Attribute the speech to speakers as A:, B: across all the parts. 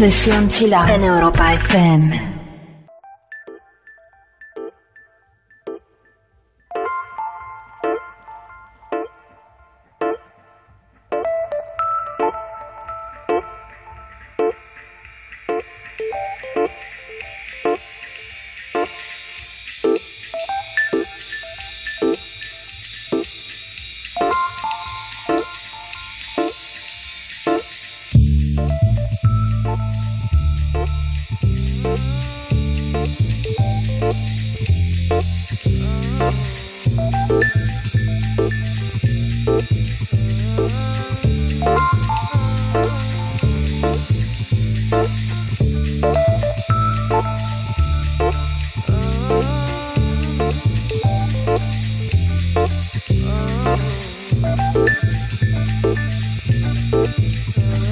A: Sesión Chill Out en Europa FM.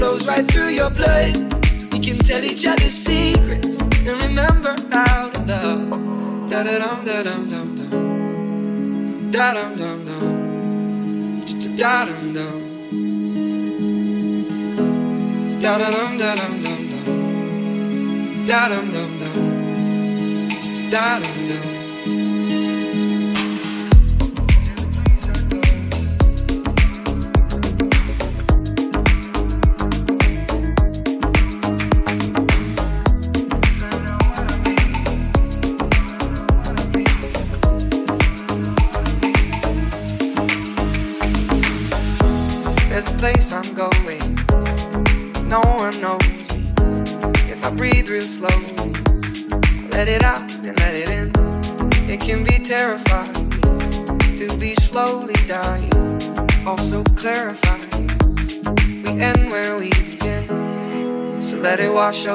B: flows right through your blood. We can tell each other secrets and remember how to love. Da da dum da dum dum dum. Da dum dum dum. Da dum dum. Da dum dum dum dum. Da dum dum dum. Da dum dum.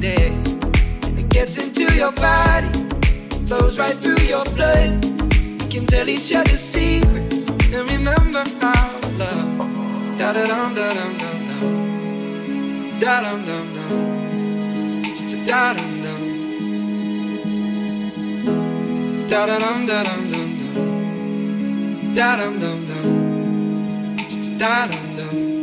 B: day. It gets into your body, flows right through your blood. We can tell each other secrets and remember how love. Da da dum da dum dum dum. Da dum dum dum. Da dum dum. Da da dum da dum dum dum. Da dum dum dum. Da dum dum.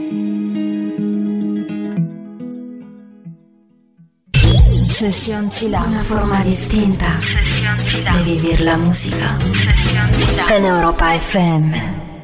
C: Sesión Chill Out, una forma distinta de vivir la música. En Europa FM.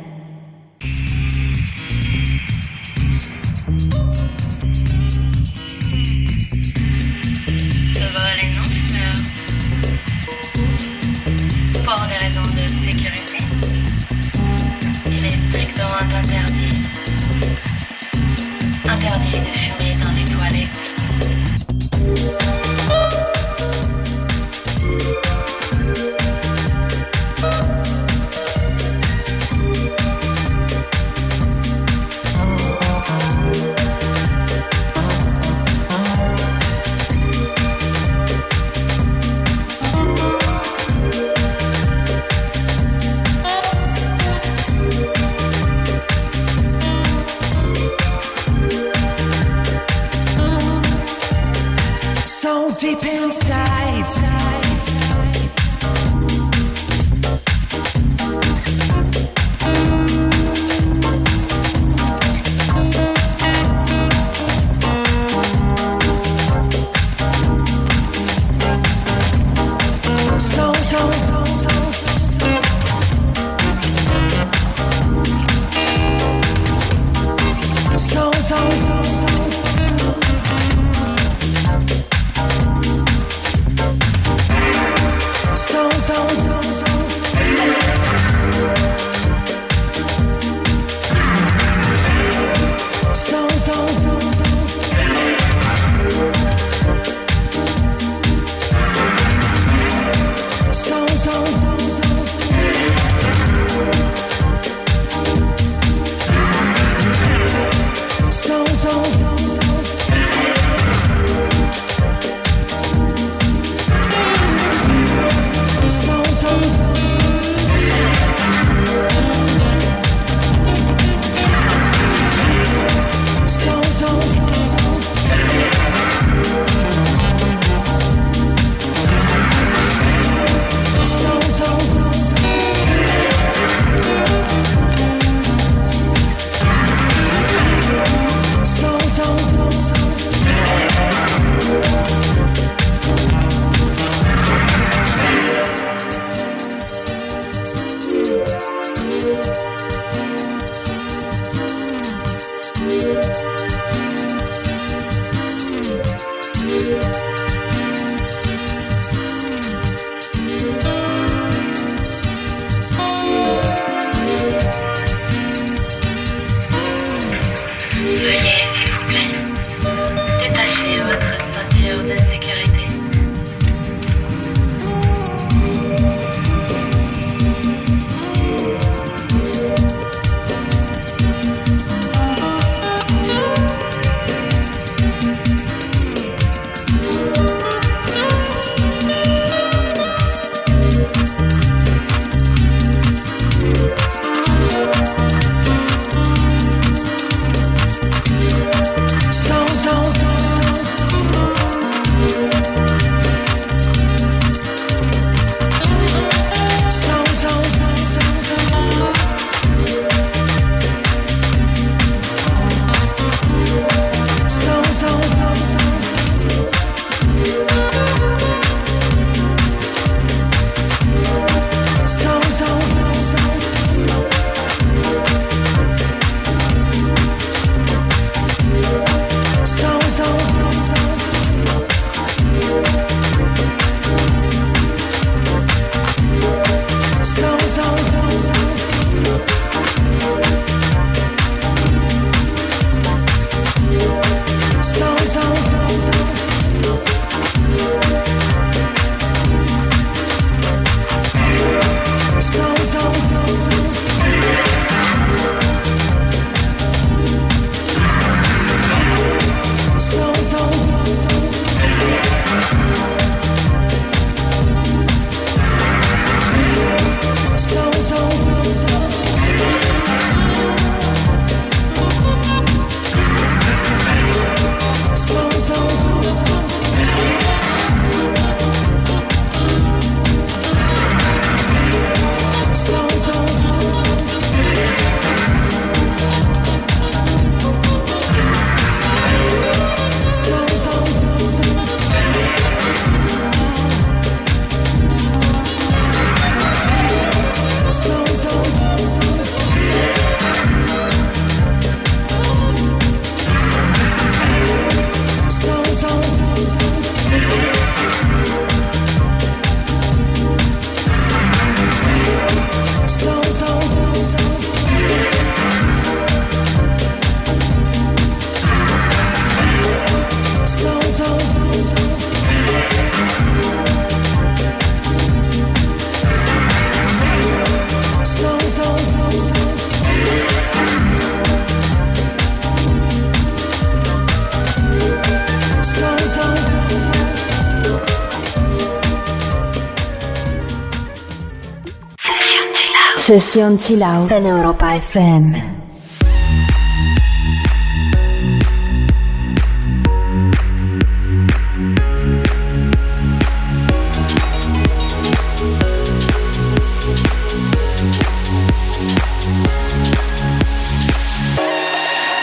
C: Sesión Chill Out en Europa FM.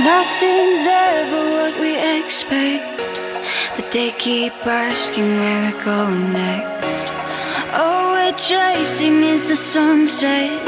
D: Nothing's ever what we expect, but they keep asking where we're going next. All we're chasing is the sunset.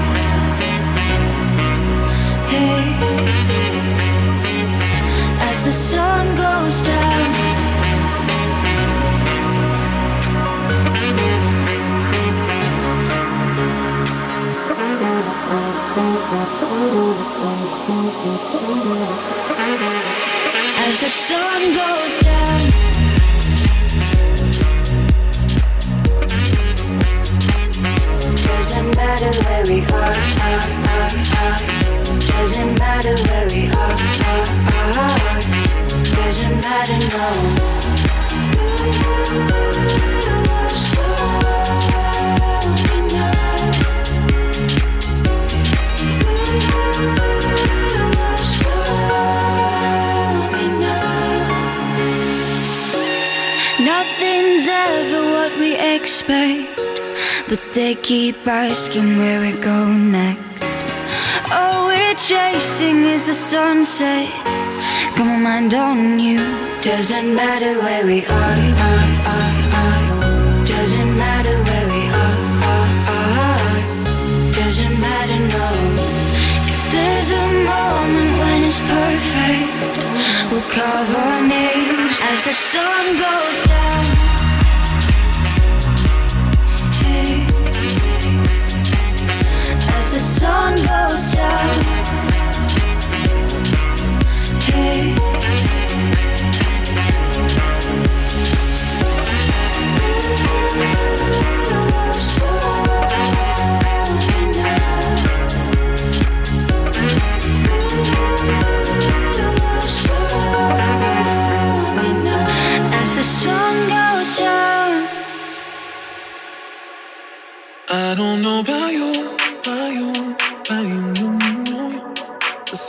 D: Matter where we are, are, are, are. Doesn't matter where we are, are, are. Doesn't matter, no. Nothing's ever what we expect. But they keep asking where we go next. Chasing is the sunset. Got my mind on you. Doesn't matter where we are. Doesn't matter where we are. Doesn't matter, no. If there's a moment when it's perfect, we'll carve our names as the sun goes down. As the sun goes down.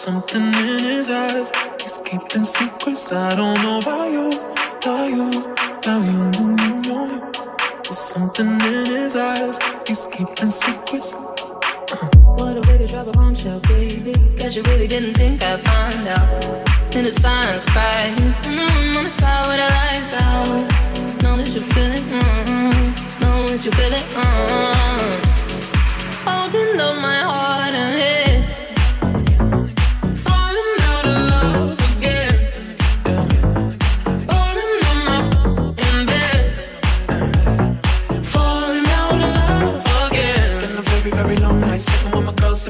E: Something in his eyes. Keeping secrets. I don't know about you, about you, about you, you. There's something in his eyes. He's keeping secrets.
F: What a way to drop a bombshell, baby. Guess you really didn't think I'd find out. In the silence, cry. And I'm on the side with the lights out. Know that you feel it, mm Know that you feel it, mm Holding up my heart and head.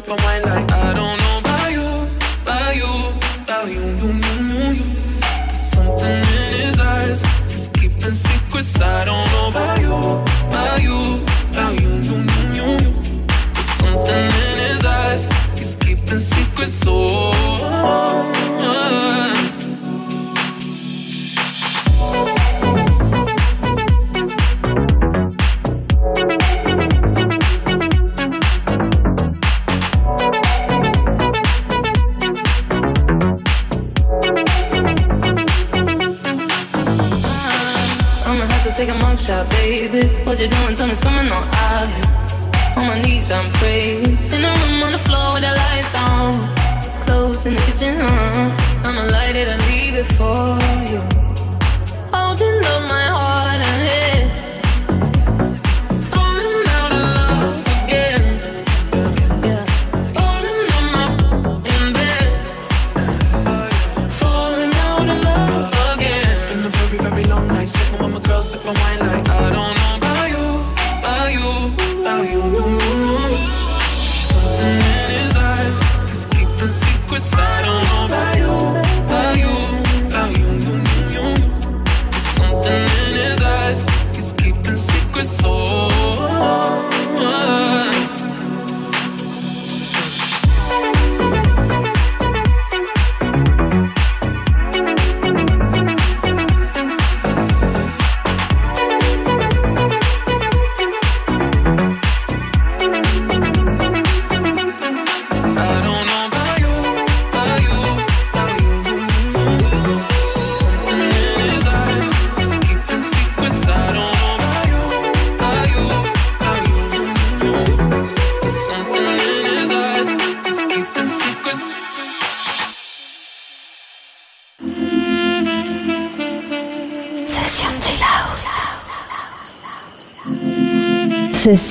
E: My girl, wine like I don't know about you, about you, about you, you, you, you, you. There's something in his eyes. He's keeping secrets. I don't know about you, about you, about you, you, you, you, you. There's something in his eyes. He's keeping secrets. So.
F: I'ma baby. What you doing? Tell me, on out here. On my knees, I'm praying. In the room on the floor with the lights down. Clothes in the kitchen, uh. I'ma light it and leave it for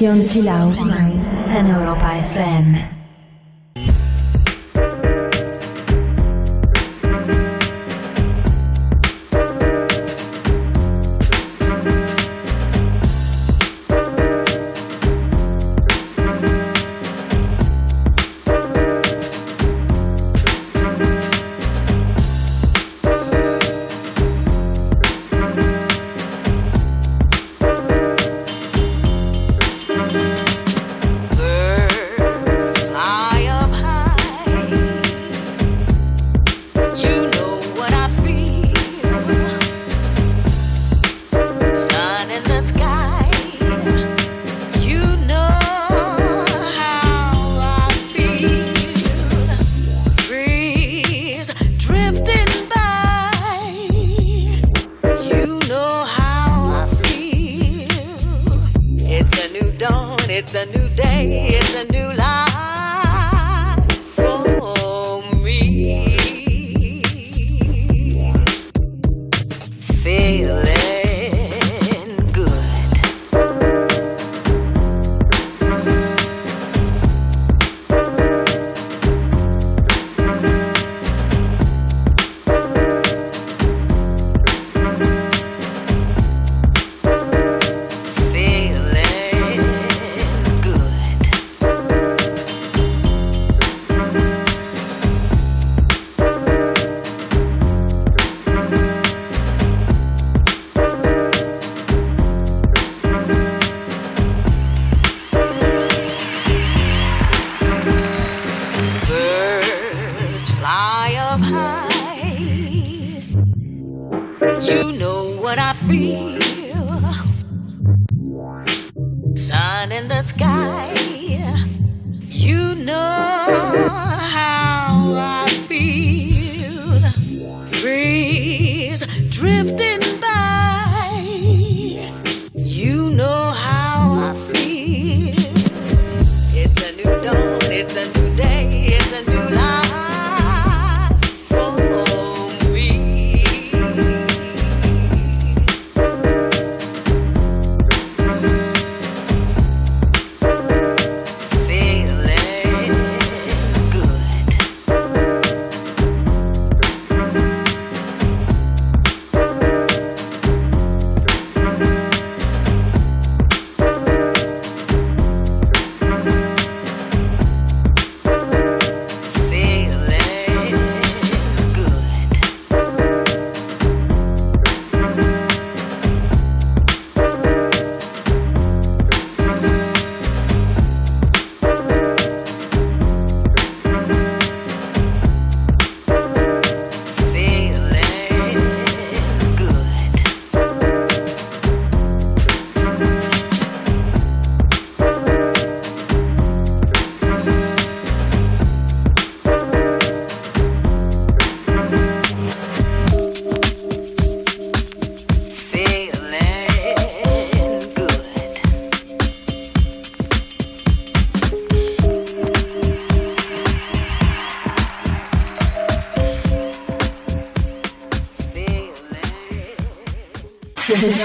G: Sesión Chill Out Europa FM.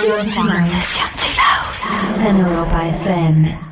H: Y la cruz de plata nos señala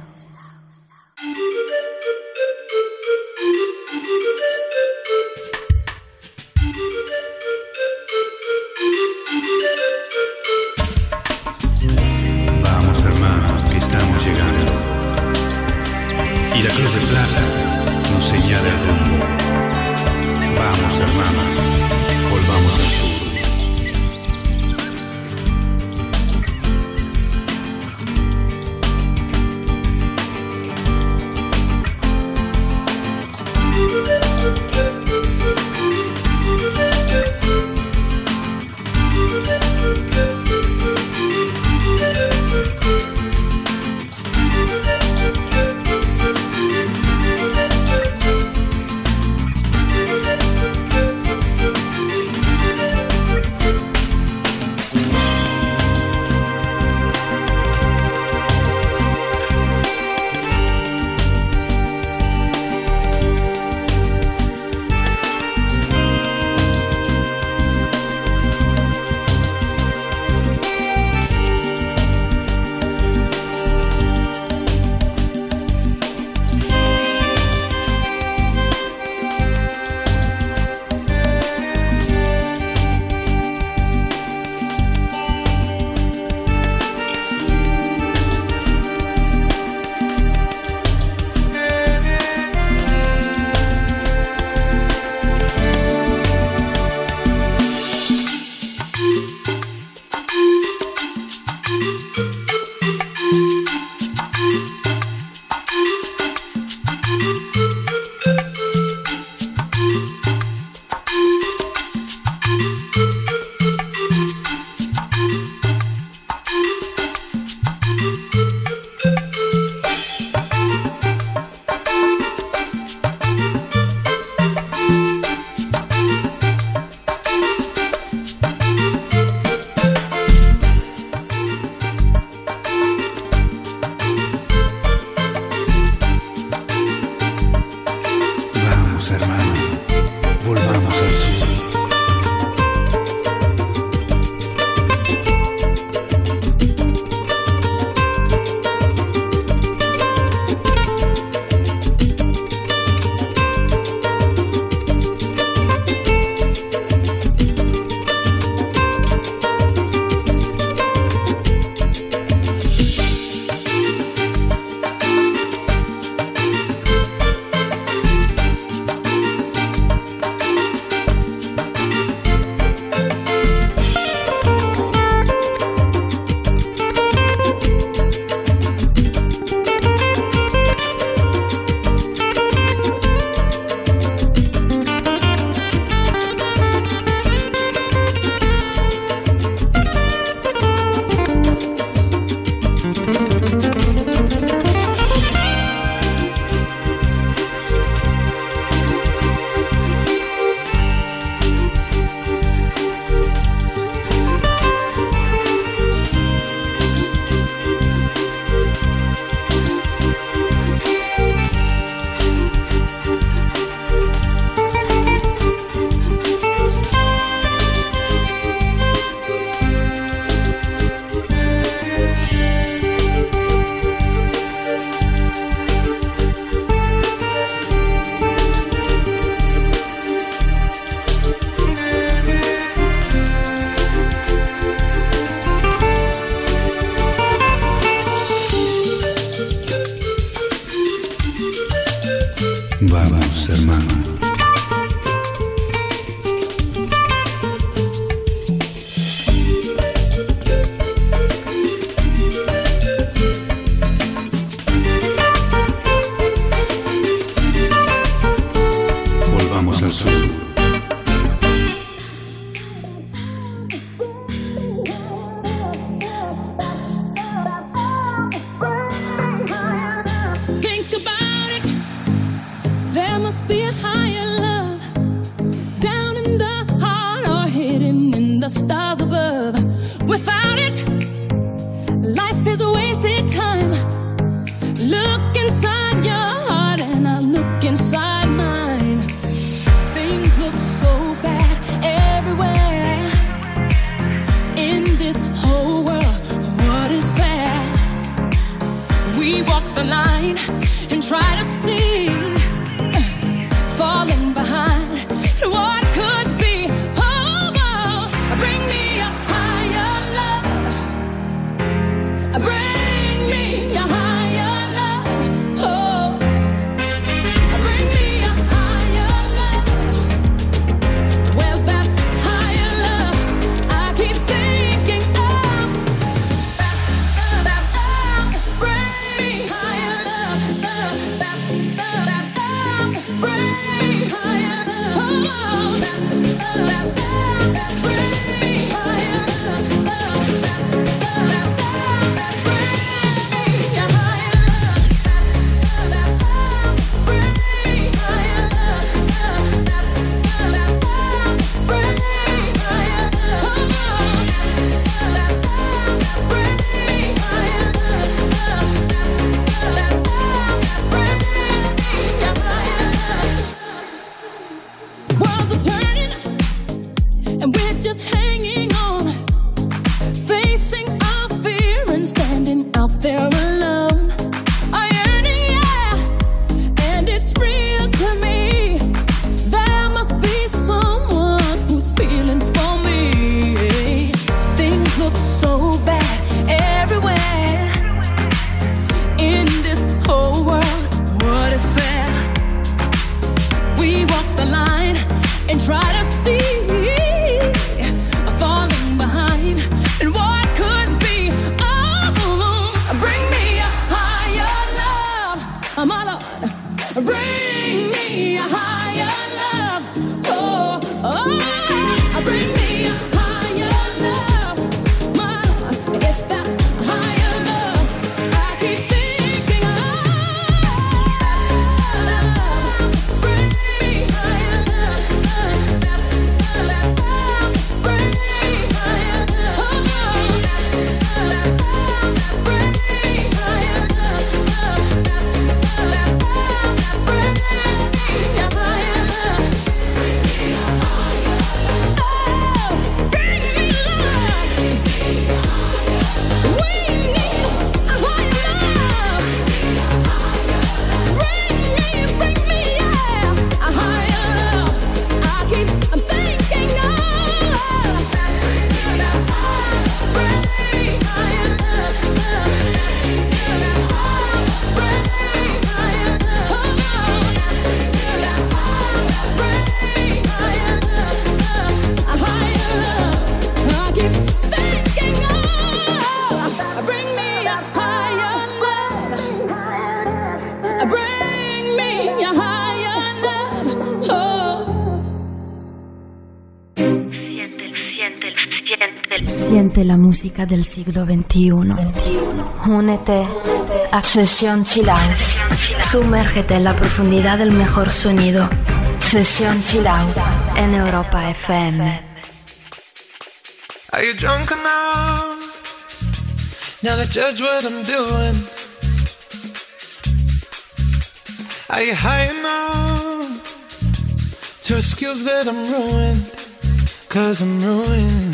C: la música del siglo XXI. Únete a Sesión Chill Out. Sumérgete en la profundidad del mejor sonido. Sesión Chill Out en Europa FM.
E: Are you drunk enough now to judge what I'm doing? Are you high enough to excuse that I'm ruined? Cause I'm ruined.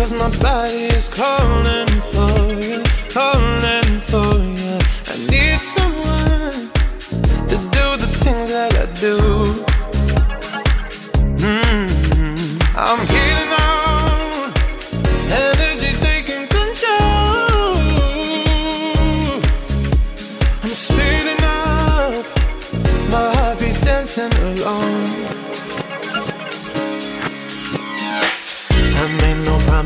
E: Cause my body is calling for you, calling for you. I need someone to do the things that I do. Mm, I'm healing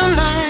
I: You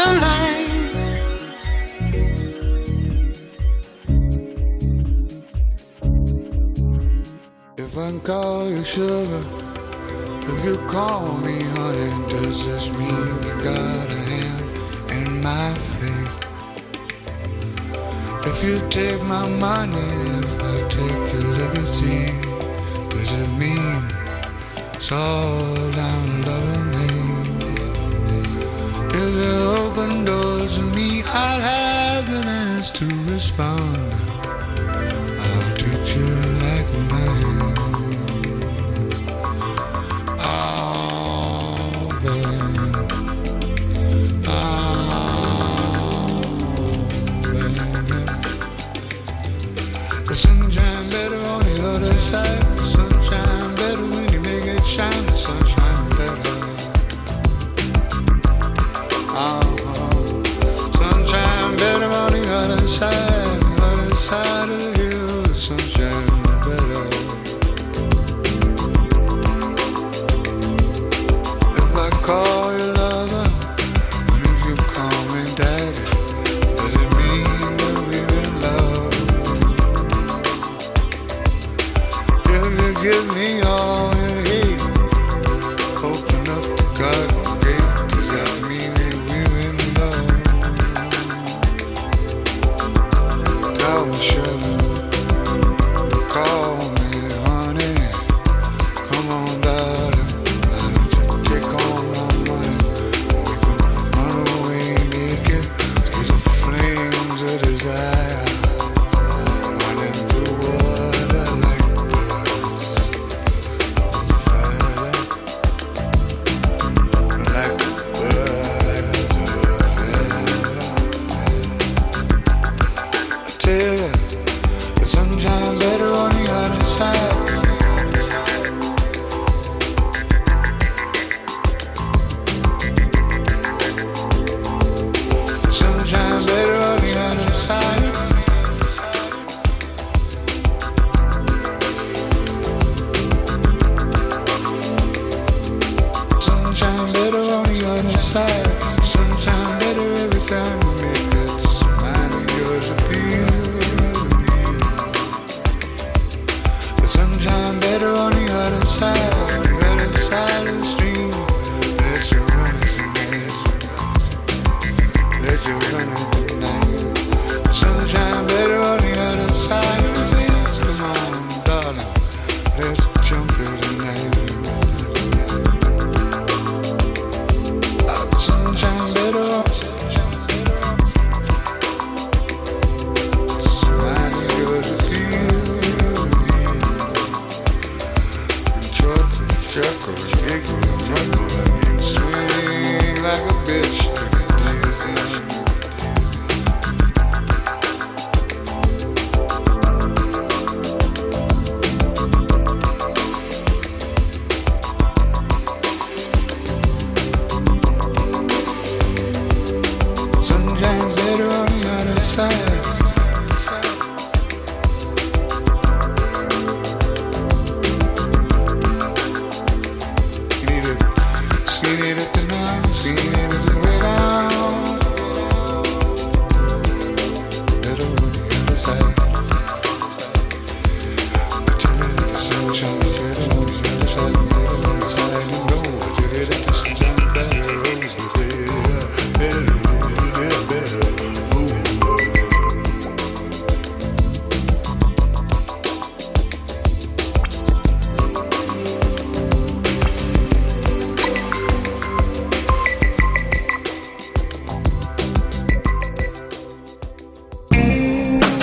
E: the line.
J: If I call you sugar, if you call me honey, does this mean you got a hand in my fate? If you take my money, if I take your liberty, does it mean it's all? If the open doors to me, I'll have the chance to respond. side. call.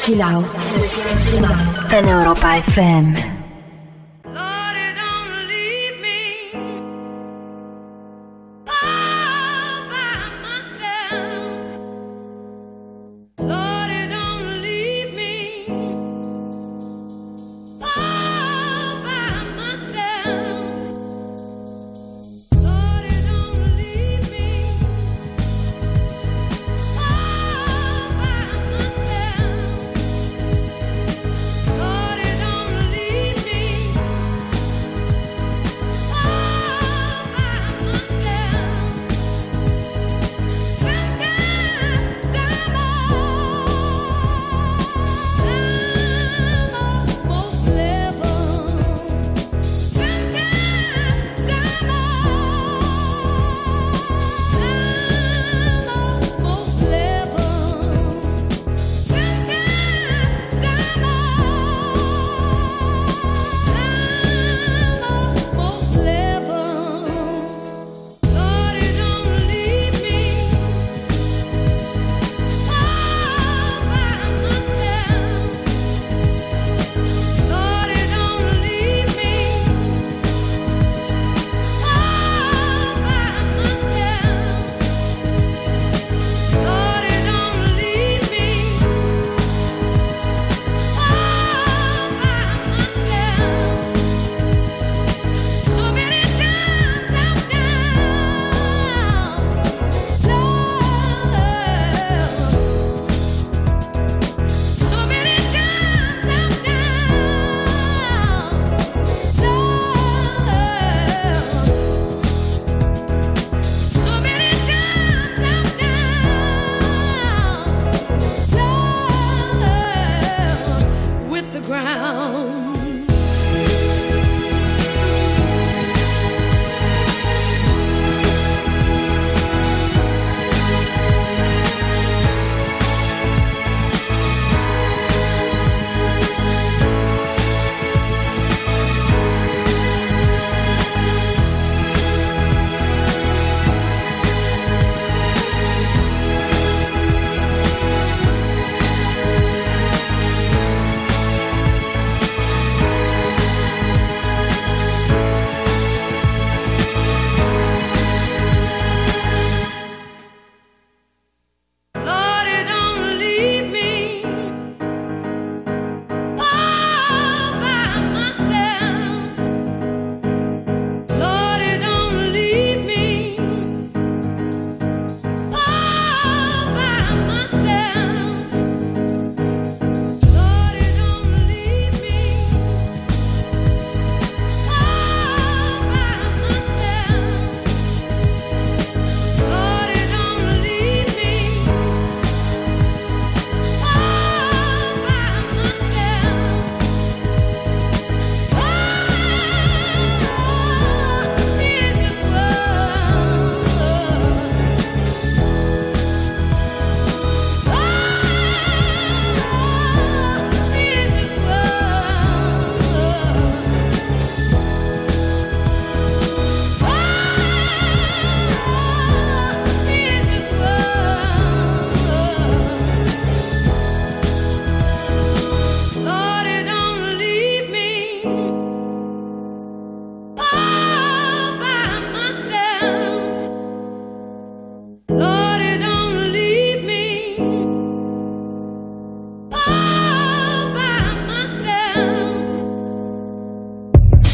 C: Chill Out en Europa FM.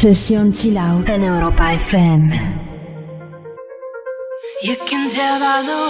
C: En Europa FM.
F: You can tell by the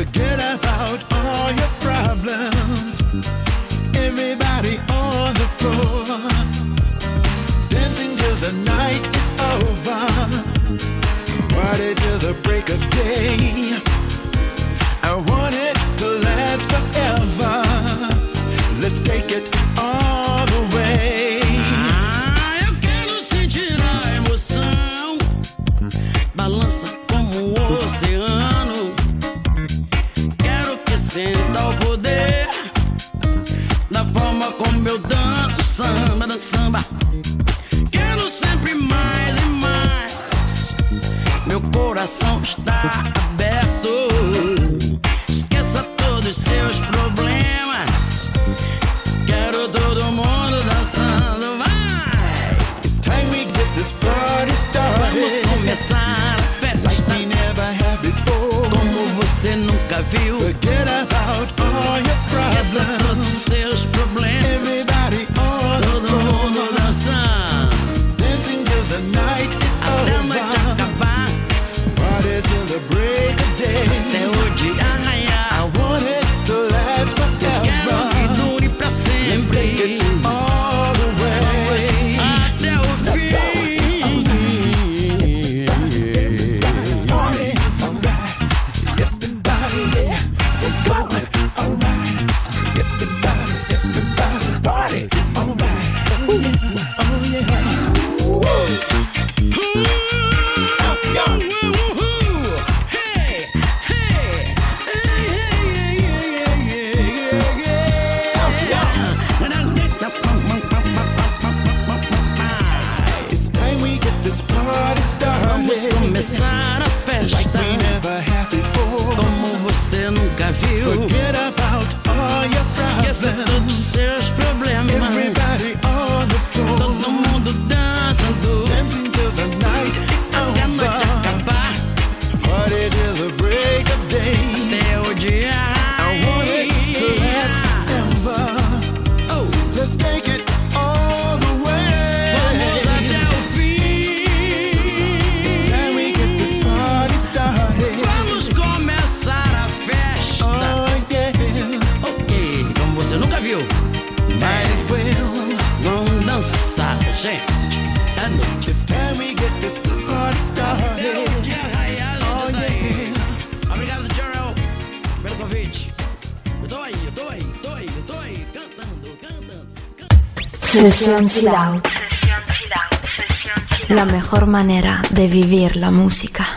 I: Forget about all your
C: Sesión Chill Out. La mejor manera de vivir la música.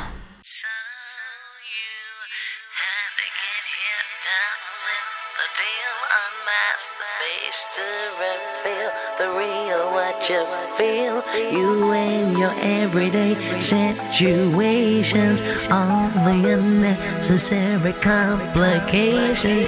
K: You and your everyday situations, all the unnecessary complications.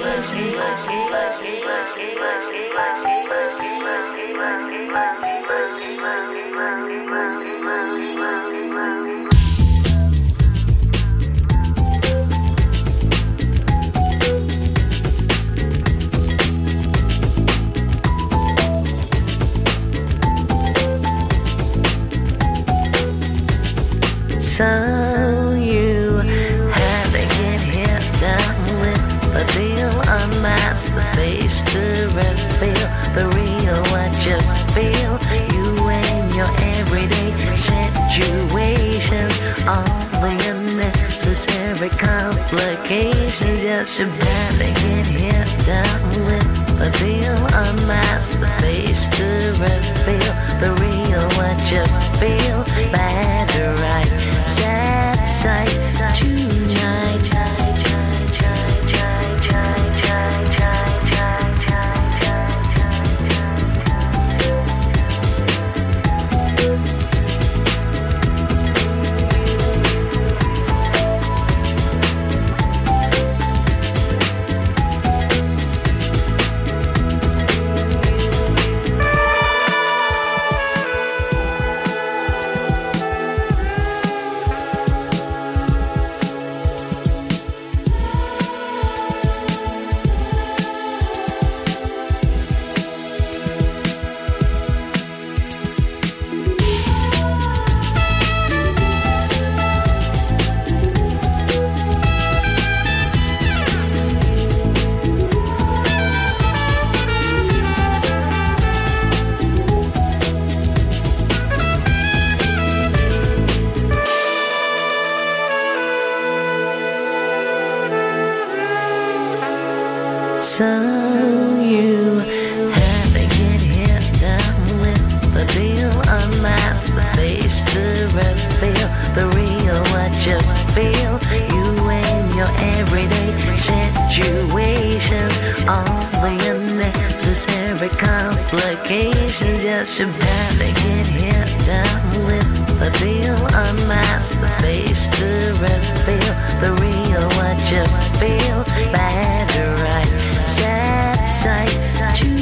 K: vacation just to barely get here. Done with the deal. Unmask the face to reveal. The real what you feel. Bad right sad sight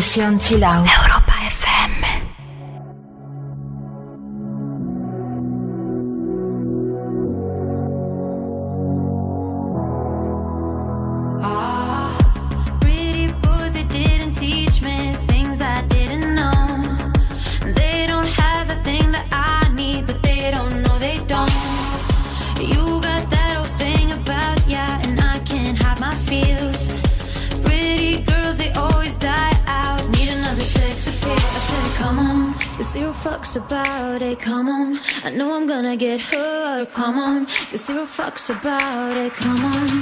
D: 生气了。fucks about it, come on.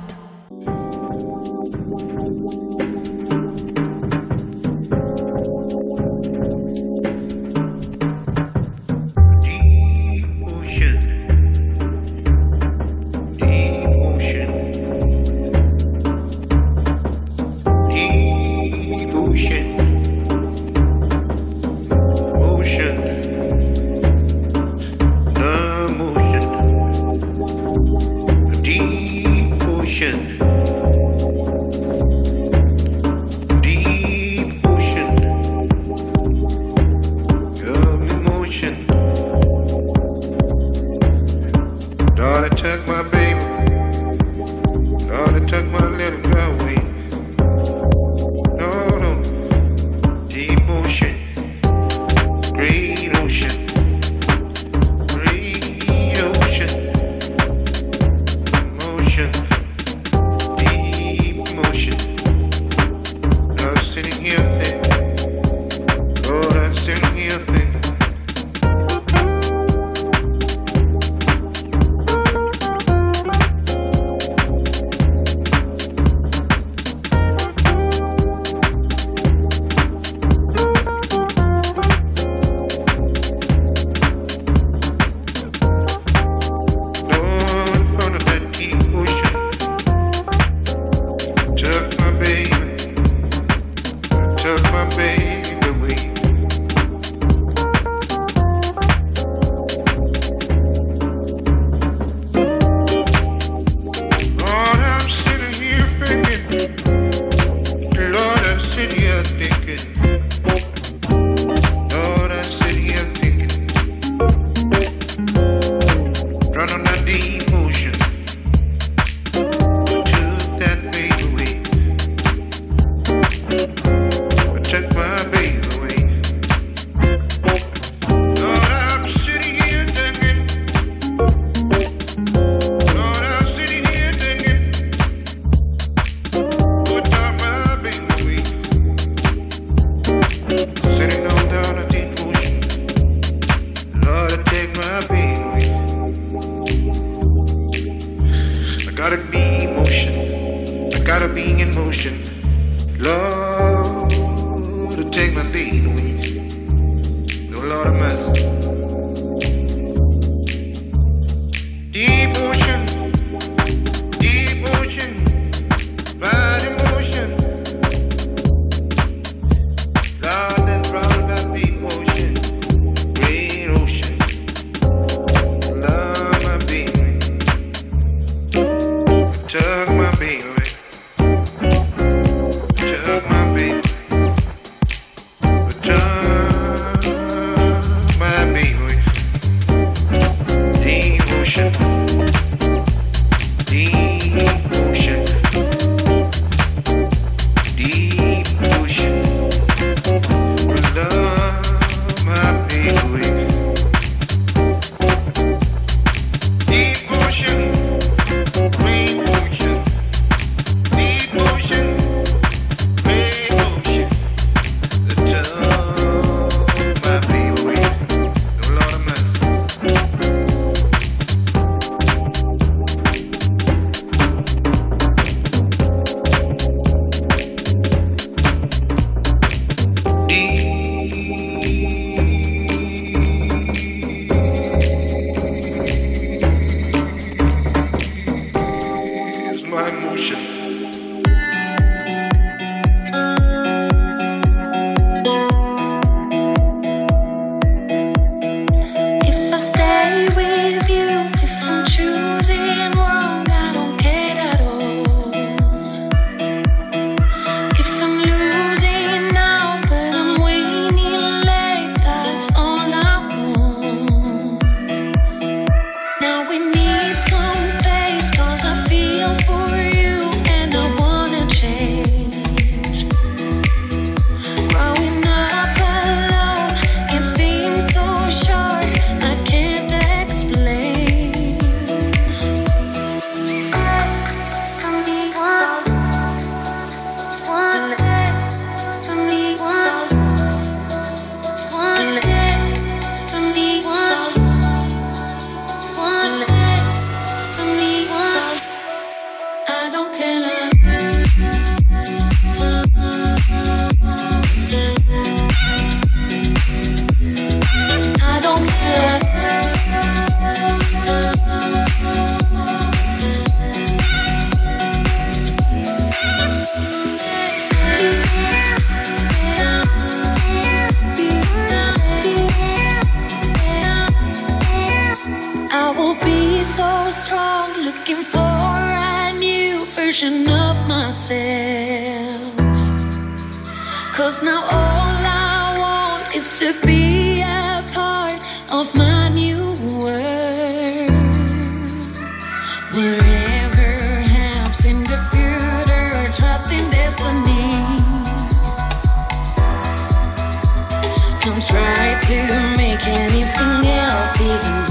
L: to
G: make anything else even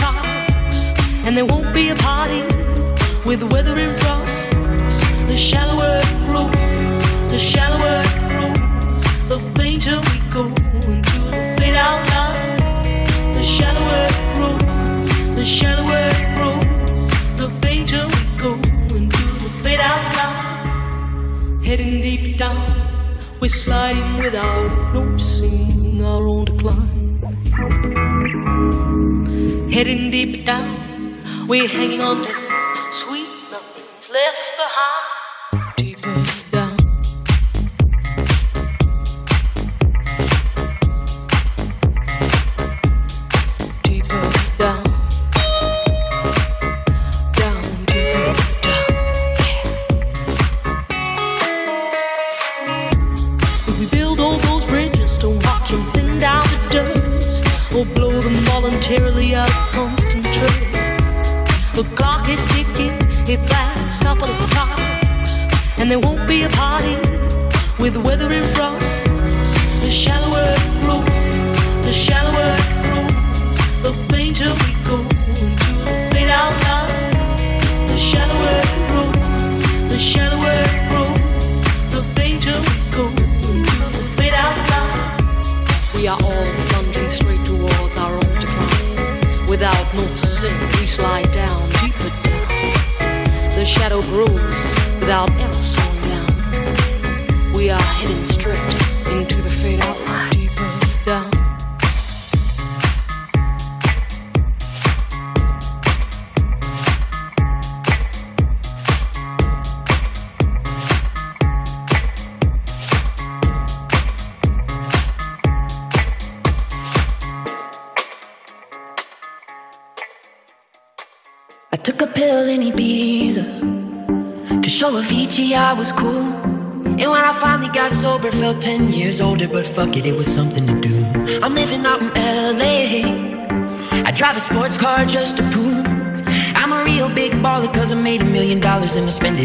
M: and there won't be a party with the weather in front. The shallower it grows, the shallower it grows, the fainter we go into the fade out line. The shallower it grows, the shallower it grows, the fainter we go into the fade out line. Heading deep down, we're sliding without noticing our own decline. Heading deep down, we're hanging on. to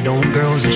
N: on girls and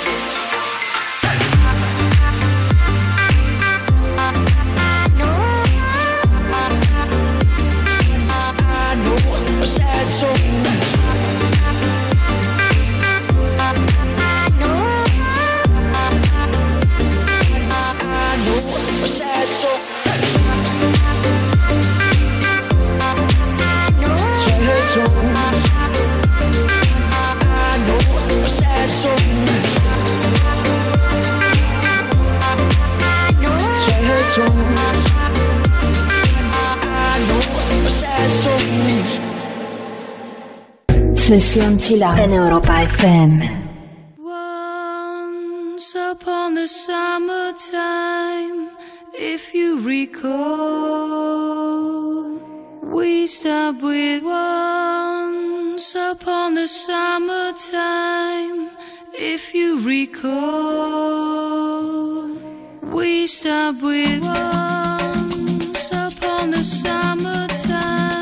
C: Europa FM.
O: Once upon the summertime, if you recall, we start with once upon the summertime, if you recall, we start with once upon the summertime.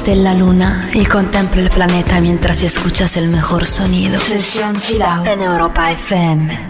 C: Siéntate en la luna y contempla el planeta mientras escuchas el mejor sonido.
P: Sesión Chilao
C: en Europa FM.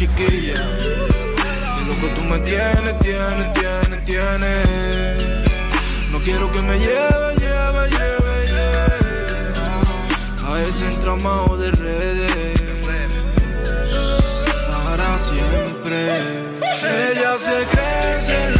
B: chiquilla. Y lo que tú me tienes, tienes, tienes, tienes. No quiero que me lleve, lleve, lleve, lleve. A ese entramado de redes. Para siempre. Ella se crece en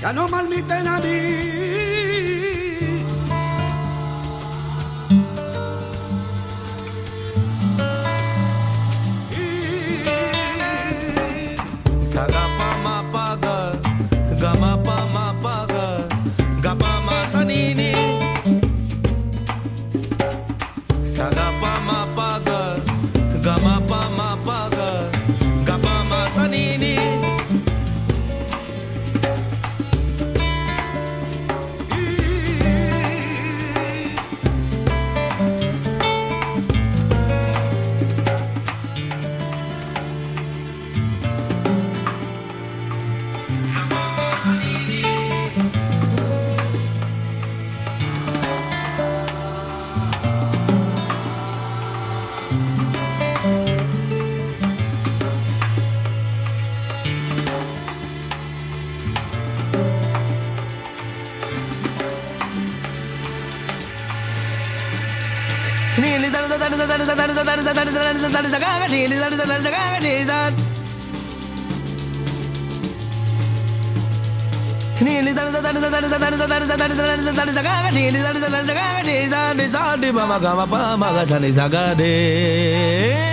Q: Ya no malmiten a mí
R: Ni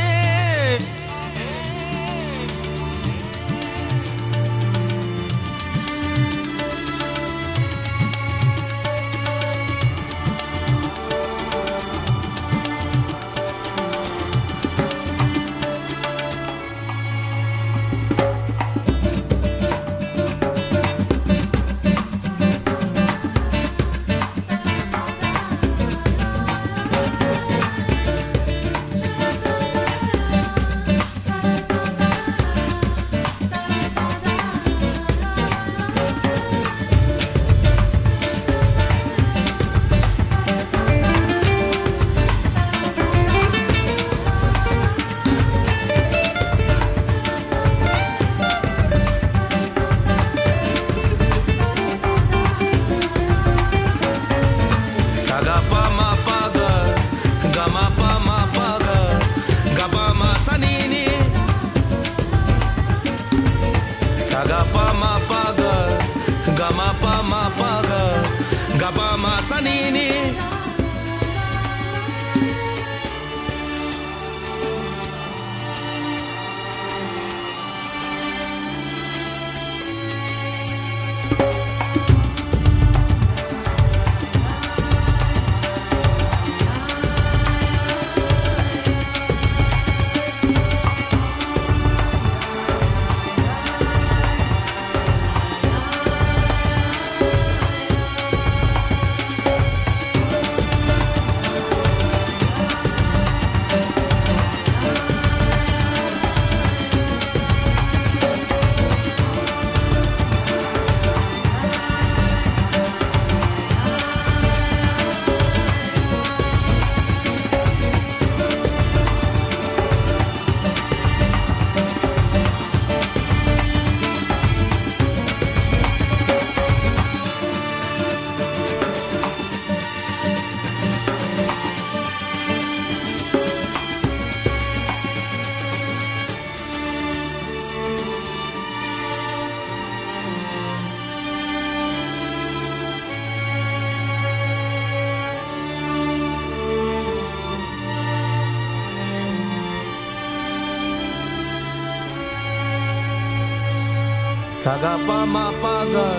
R: pa ma pa ga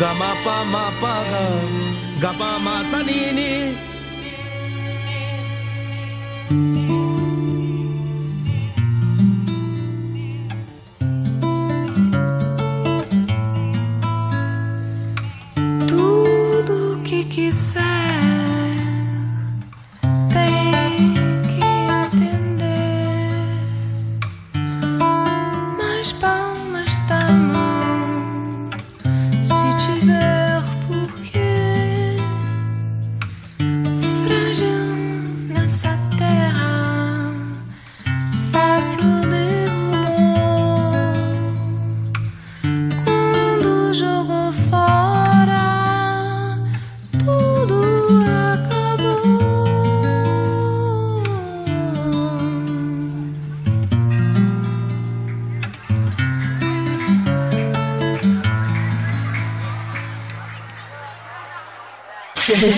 R: ga ma pa ma pa ga ga pa ma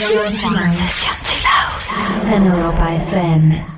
C: Transition to Love. En Europa FM.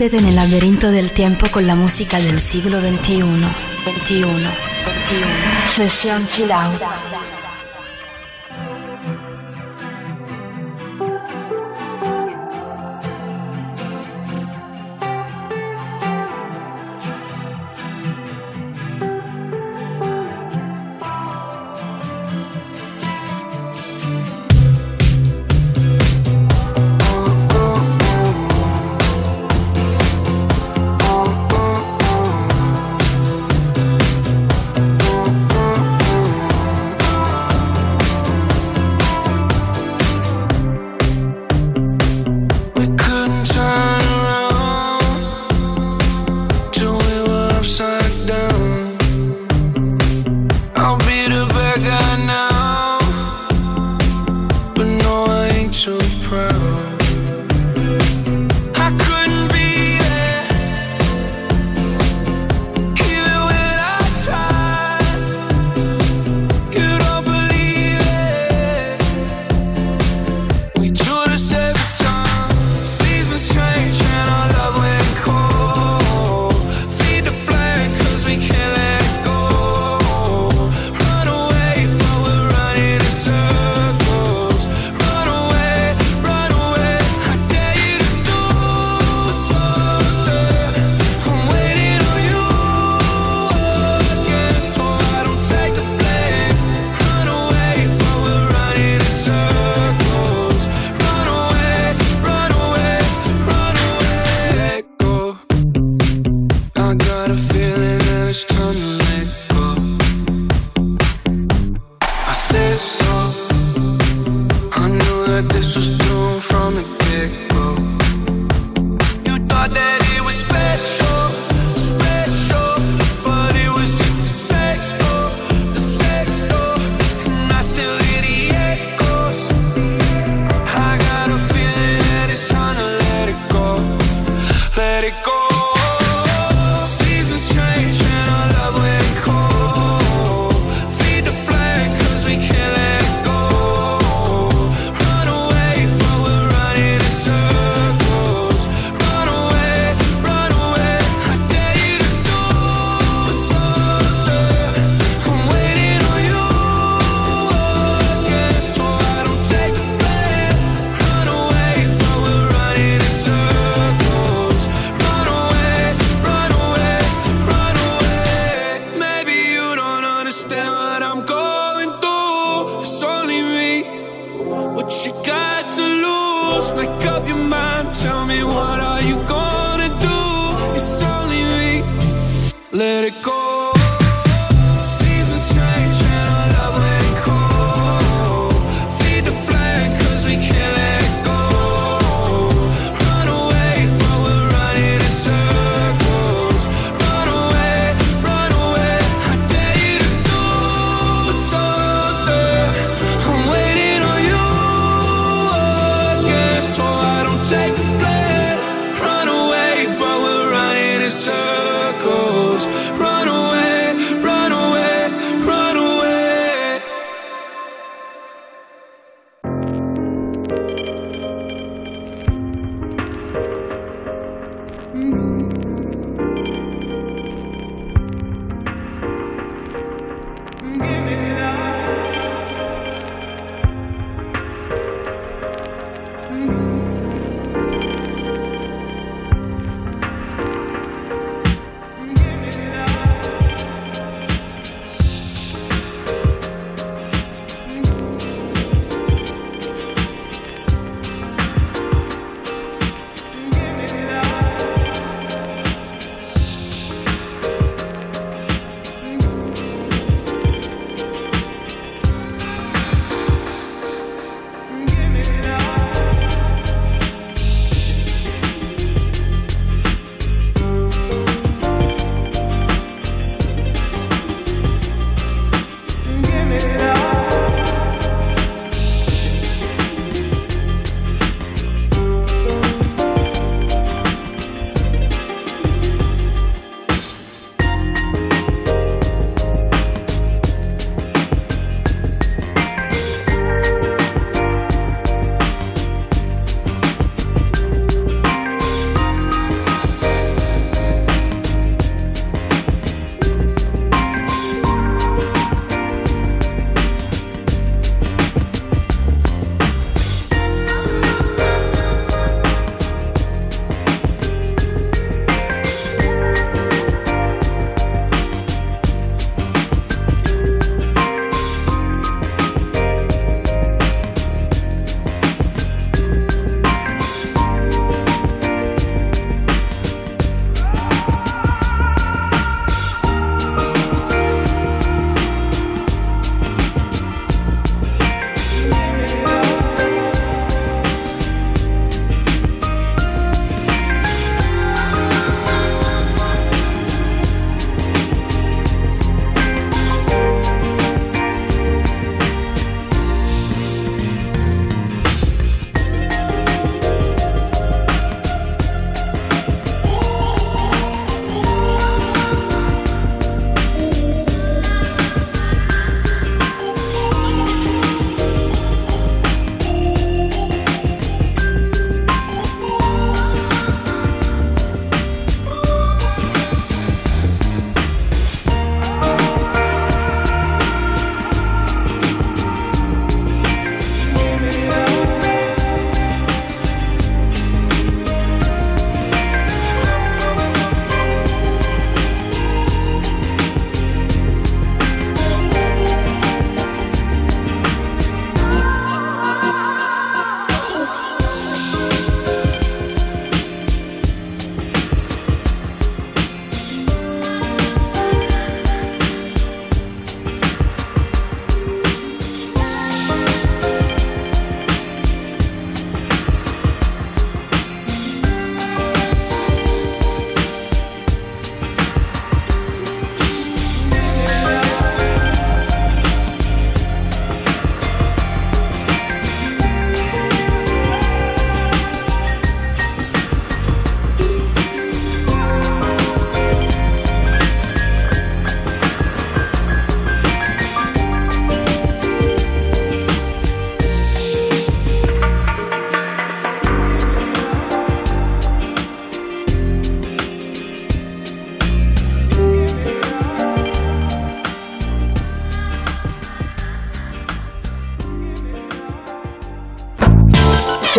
E: Piérdete en el laberinto del tiempo con la música del siglo XXI. XXI. 21. Sesión Chill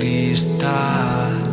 S: cristal.